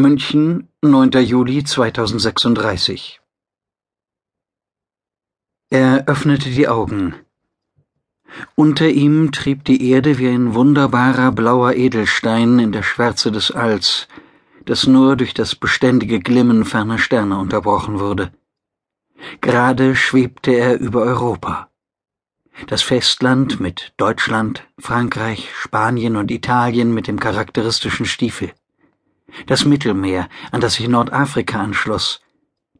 München, 9. Juli 2036 Er öffnete die Augen. Unter ihm trieb die Erde wie ein wunderbarer blauer Edelstein in der Schwärze des Alls, das nur durch das beständige Glimmen ferner Sterne unterbrochen wurde. Gerade schwebte er über Europa. Das Festland mit Deutschland, Frankreich, Spanien und Italien mit dem charakteristischen Stiefel das Mittelmeer, an das sich Nordafrika anschloss,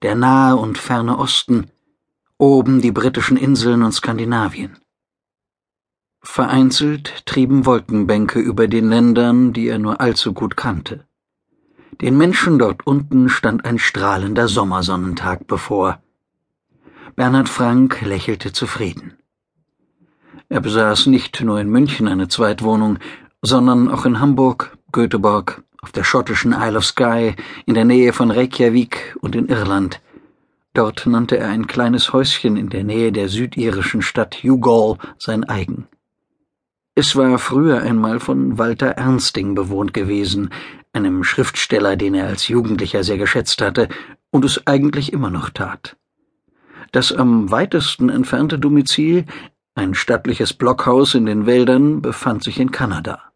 der nahe und ferne Osten, oben die britischen Inseln und Skandinavien. Vereinzelt trieben Wolkenbänke über den Ländern, die er nur allzu gut kannte. Den Menschen dort unten stand ein strahlender Sommersonnentag bevor. Bernhard Frank lächelte zufrieden. Er besaß nicht nur in München eine Zweitwohnung, sondern auch in Hamburg, Göteborg, auf der schottischen Isle of Skye, in der Nähe von Reykjavik und in Irland. Dort nannte er ein kleines Häuschen in der Nähe der südirischen Stadt Youghal sein eigen. Es war früher einmal von Walter Ernsting bewohnt gewesen, einem Schriftsteller, den er als Jugendlicher sehr geschätzt hatte und es eigentlich immer noch tat. Das am weitesten entfernte Domizil, ein stattliches Blockhaus in den Wäldern, befand sich in Kanada.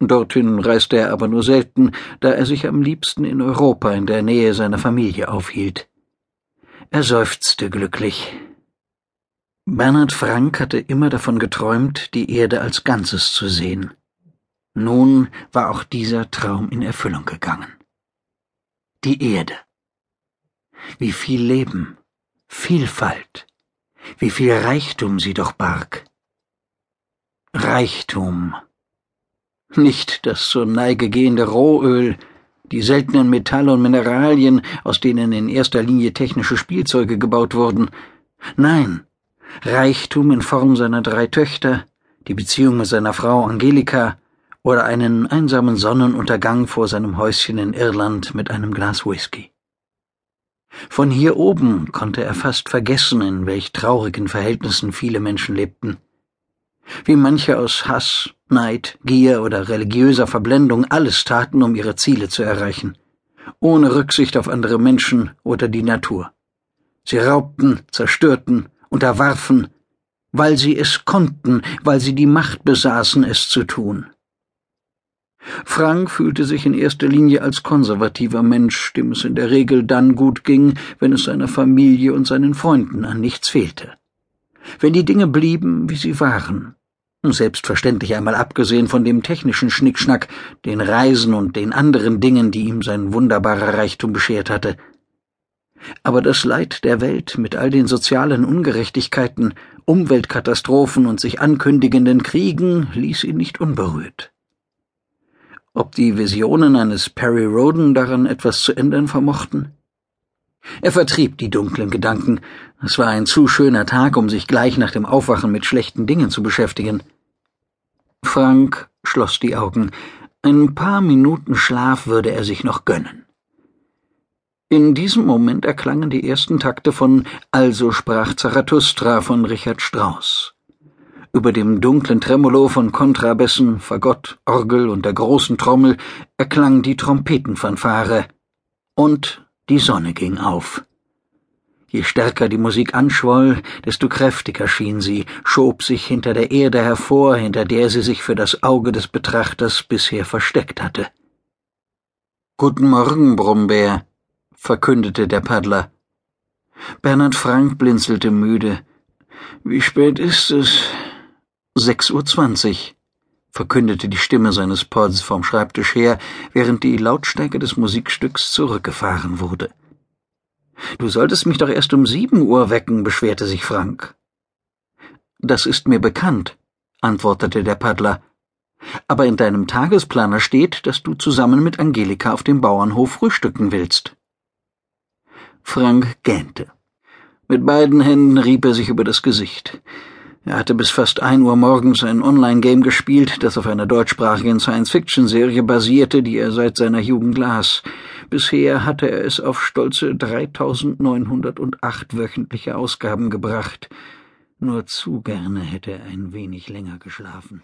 Dorthin reiste er aber nur selten, da er sich am liebsten in Europa in der Nähe seiner Familie aufhielt. Er seufzte glücklich. Bernhard Frank hatte immer davon geträumt, die Erde als Ganzes zu sehen. Nun war auch dieser Traum in Erfüllung gegangen. Die Erde. Wie viel Leben, Vielfalt, wie viel Reichtum sie doch barg. Reichtum nicht das zur Neige gehende Rohöl, die seltenen Metalle und Mineralien, aus denen in erster Linie technische Spielzeuge gebaut wurden. Nein, Reichtum in Form seiner drei Töchter, die Beziehung mit seiner Frau Angelika oder einen einsamen Sonnenuntergang vor seinem Häuschen in Irland mit einem Glas Whisky. Von hier oben konnte er fast vergessen, in welch traurigen Verhältnissen viele Menschen lebten wie manche aus Hass, Neid, Gier oder religiöser Verblendung alles taten, um ihre Ziele zu erreichen, ohne Rücksicht auf andere Menschen oder die Natur. Sie raubten, zerstörten, unterwarfen, weil sie es konnten, weil sie die Macht besaßen, es zu tun. Frank fühlte sich in erster Linie als konservativer Mensch, dem es in der Regel dann gut ging, wenn es seiner Familie und seinen Freunden an nichts fehlte. Wenn die Dinge blieben, wie sie waren, Selbstverständlich einmal abgesehen von dem technischen Schnickschnack, den Reisen und den anderen Dingen, die ihm sein wunderbarer Reichtum beschert hatte. Aber das Leid der Welt mit all den sozialen Ungerechtigkeiten, Umweltkatastrophen und sich ankündigenden Kriegen ließ ihn nicht unberührt. Ob die Visionen eines Perry Roden daran etwas zu ändern vermochten? Er vertrieb die dunklen Gedanken. Es war ein zu schöner Tag, um sich gleich nach dem Aufwachen mit schlechten Dingen zu beschäftigen. Frank schloss die Augen. Ein paar Minuten Schlaf würde er sich noch gönnen. In diesem Moment erklangen die ersten Takte von Also sprach Zarathustra von Richard Strauss. Über dem dunklen Tremolo von Kontrabässen, Fagott, Orgel und der großen Trommel erklang die Trompetenfanfare und die Sonne ging auf. Je stärker die Musik anschwoll, desto kräftiger schien sie, schob sich hinter der Erde hervor, hinter der sie sich für das Auge des Betrachters bisher versteckt hatte. Guten Morgen, Brummbär, verkündete der Paddler. Bernhard Frank blinzelte müde. Wie spät ist es? Sechs Uhr zwanzig verkündete die Stimme seines Pods vom Schreibtisch her, während die Lautstärke des Musikstücks zurückgefahren wurde. Du solltest mich doch erst um sieben Uhr wecken, beschwerte sich Frank. Das ist mir bekannt, antwortete der Paddler. Aber in deinem Tagesplaner steht, dass du zusammen mit Angelika auf dem Bauernhof frühstücken willst. Frank gähnte. Mit beiden Händen rieb er sich über das Gesicht. Er hatte bis fast ein Uhr morgens ein Online-Game gespielt, das auf einer deutschsprachigen Science-Fiction-Serie basierte, die er seit seiner Jugend las. Bisher hatte er es auf stolze 3908 wöchentliche Ausgaben gebracht. Nur zu gerne hätte er ein wenig länger geschlafen.